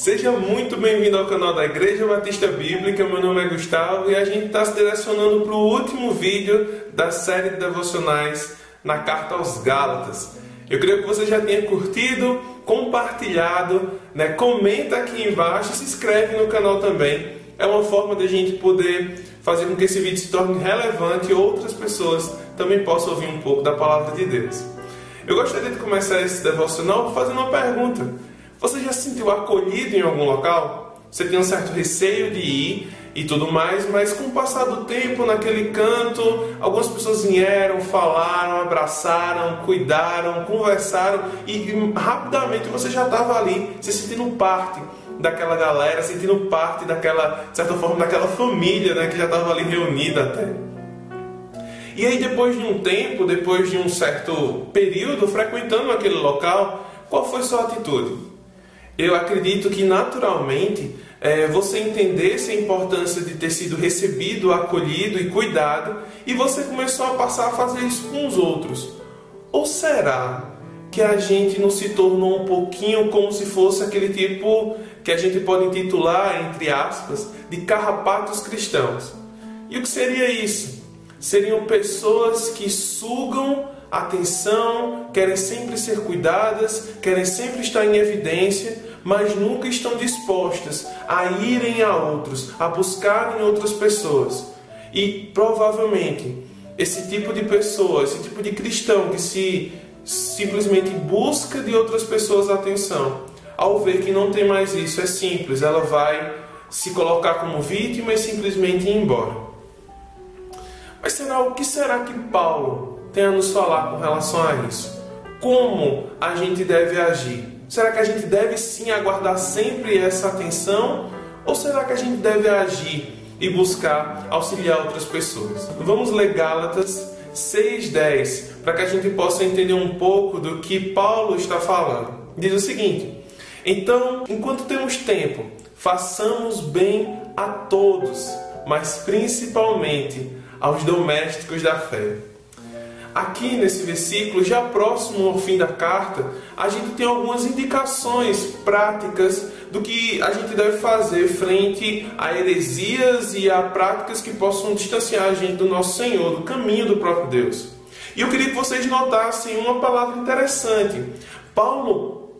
Seja muito bem-vindo ao canal da Igreja Batista Bíblica. Meu nome é Gustavo e a gente está se direcionando para o último vídeo da série de devocionais na Carta aos Gálatas. Eu creio que você já tenha curtido, compartilhado, né? comenta aqui embaixo, se inscreve no canal também. É uma forma de a gente poder fazer com que esse vídeo se torne relevante e outras pessoas também possam ouvir um pouco da palavra de Deus. Eu gostaria de começar esse devocional fazendo uma pergunta. Você já se sentiu acolhido em algum local? Você tem um certo receio de ir e tudo mais, mas com o passar do tempo naquele canto, algumas pessoas vieram, falaram, abraçaram, cuidaram, conversaram e rapidamente você já estava ali, se sentindo parte daquela galera, sentindo parte daquela, de certa forma, daquela família né, que já estava ali reunida até. E aí, depois de um tempo, depois de um certo período frequentando aquele local, qual foi sua atitude? Eu acredito que naturalmente é, você entendesse a importância de ter sido recebido, acolhido e cuidado, e você começou a passar a fazer isso com os outros. Ou será que a gente não se tornou um pouquinho como se fosse aquele tipo que a gente pode intitular, entre aspas, de carrapatos cristãos? E o que seria isso? Seriam pessoas que sugam atenção, querem sempre ser cuidadas, querem sempre estar em evidência, mas nunca estão dispostas a irem a outros, a buscarem outras pessoas. E provavelmente esse tipo de pessoa, esse tipo de cristão que se simplesmente busca de outras pessoas atenção, ao ver que não tem mais isso, é simples, ela vai se colocar como vítima e simplesmente ir embora. Mas será o que será que Paulo tem a nos falar com relação a isso? Como a gente deve agir? Será que a gente deve sim aguardar sempre essa atenção? Ou será que a gente deve agir e buscar auxiliar outras pessoas? Vamos ler Gálatas 6,10 para que a gente possa entender um pouco do que Paulo está falando. Diz o seguinte: Então, enquanto temos tempo, façamos bem a todos, mas principalmente aos domésticos da fé. Aqui nesse versículo, já próximo ao fim da carta, a gente tem algumas indicações práticas do que a gente deve fazer frente a heresias e a práticas que possam distanciar a gente do nosso Senhor, do caminho do próprio Deus. E eu queria que vocês notassem uma palavra interessante. Paulo,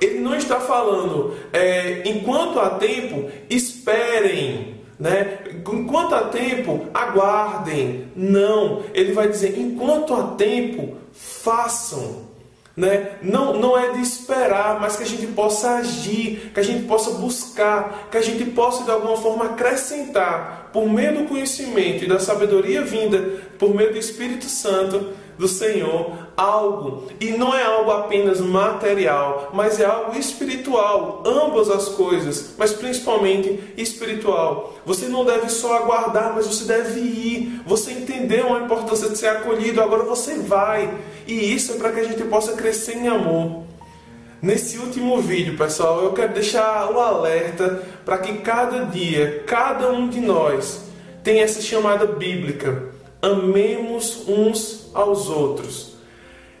ele não está falando, é, enquanto há tempo, esperem né? Enquanto há tempo, aguardem. Não, ele vai dizer: enquanto há tempo, façam. Né? Não, não é de esperar, mas que a gente possa agir, que a gente possa buscar, que a gente possa de alguma forma acrescentar, por meio do conhecimento e da sabedoria vinda, por meio do Espírito Santo, do Senhor algo. E não é algo apenas material, mas é algo espiritual. Ambas as coisas, mas principalmente espiritual. Você não deve só aguardar, mas você deve ir. Você entendeu a importância de ser acolhido, agora você vai. E isso é para que a gente possa crescer em amor. Nesse último vídeo, pessoal, eu quero deixar o alerta para que cada dia, cada um de nós tenha essa chamada bíblica amemos uns aos outros.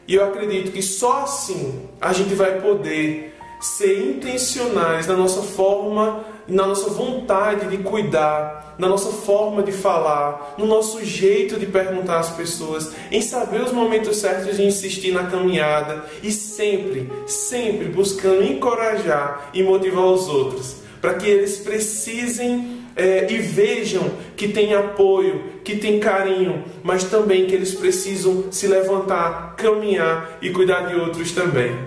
E eu acredito que só assim a gente vai poder ser intencionais na nossa forma, na nossa vontade de cuidar, na nossa forma de falar, no nosso jeito de perguntar às pessoas, em saber os momentos certos de insistir na caminhada e sempre, sempre buscando encorajar e motivar os outros, para que eles precisem é, e vejam que tem apoio, que tem carinho, mas também que eles precisam se levantar, caminhar e cuidar de outros também.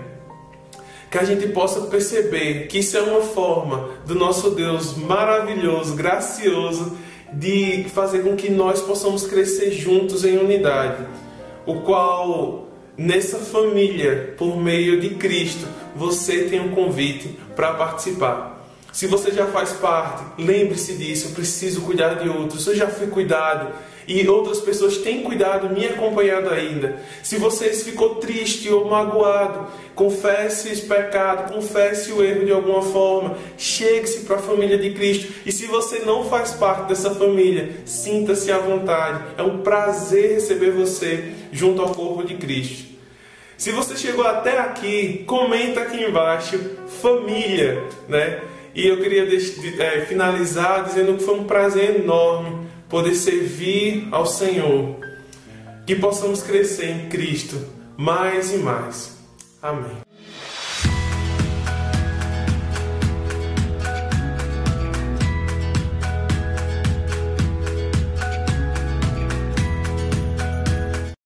Que a gente possa perceber que isso é uma forma do nosso Deus maravilhoso, gracioso, de fazer com que nós possamos crescer juntos em unidade, o qual nessa família, por meio de Cristo, você tem um convite para participar. Se você já faz parte, lembre-se disso. Eu preciso cuidar de outros. Eu já fui cuidado e outras pessoas têm cuidado, me acompanhado ainda. Se você ficou triste ou magoado, confesse esse pecado, confesse o erro de alguma forma, chegue-se para a família de Cristo. E se você não faz parte dessa família, sinta-se à vontade. É um prazer receber você junto ao corpo de Cristo. Se você chegou até aqui, comenta aqui embaixo, família, né? E eu queria é, finalizar dizendo que foi um prazer enorme poder servir ao Senhor. Que possamos crescer em Cristo mais e mais. Amém.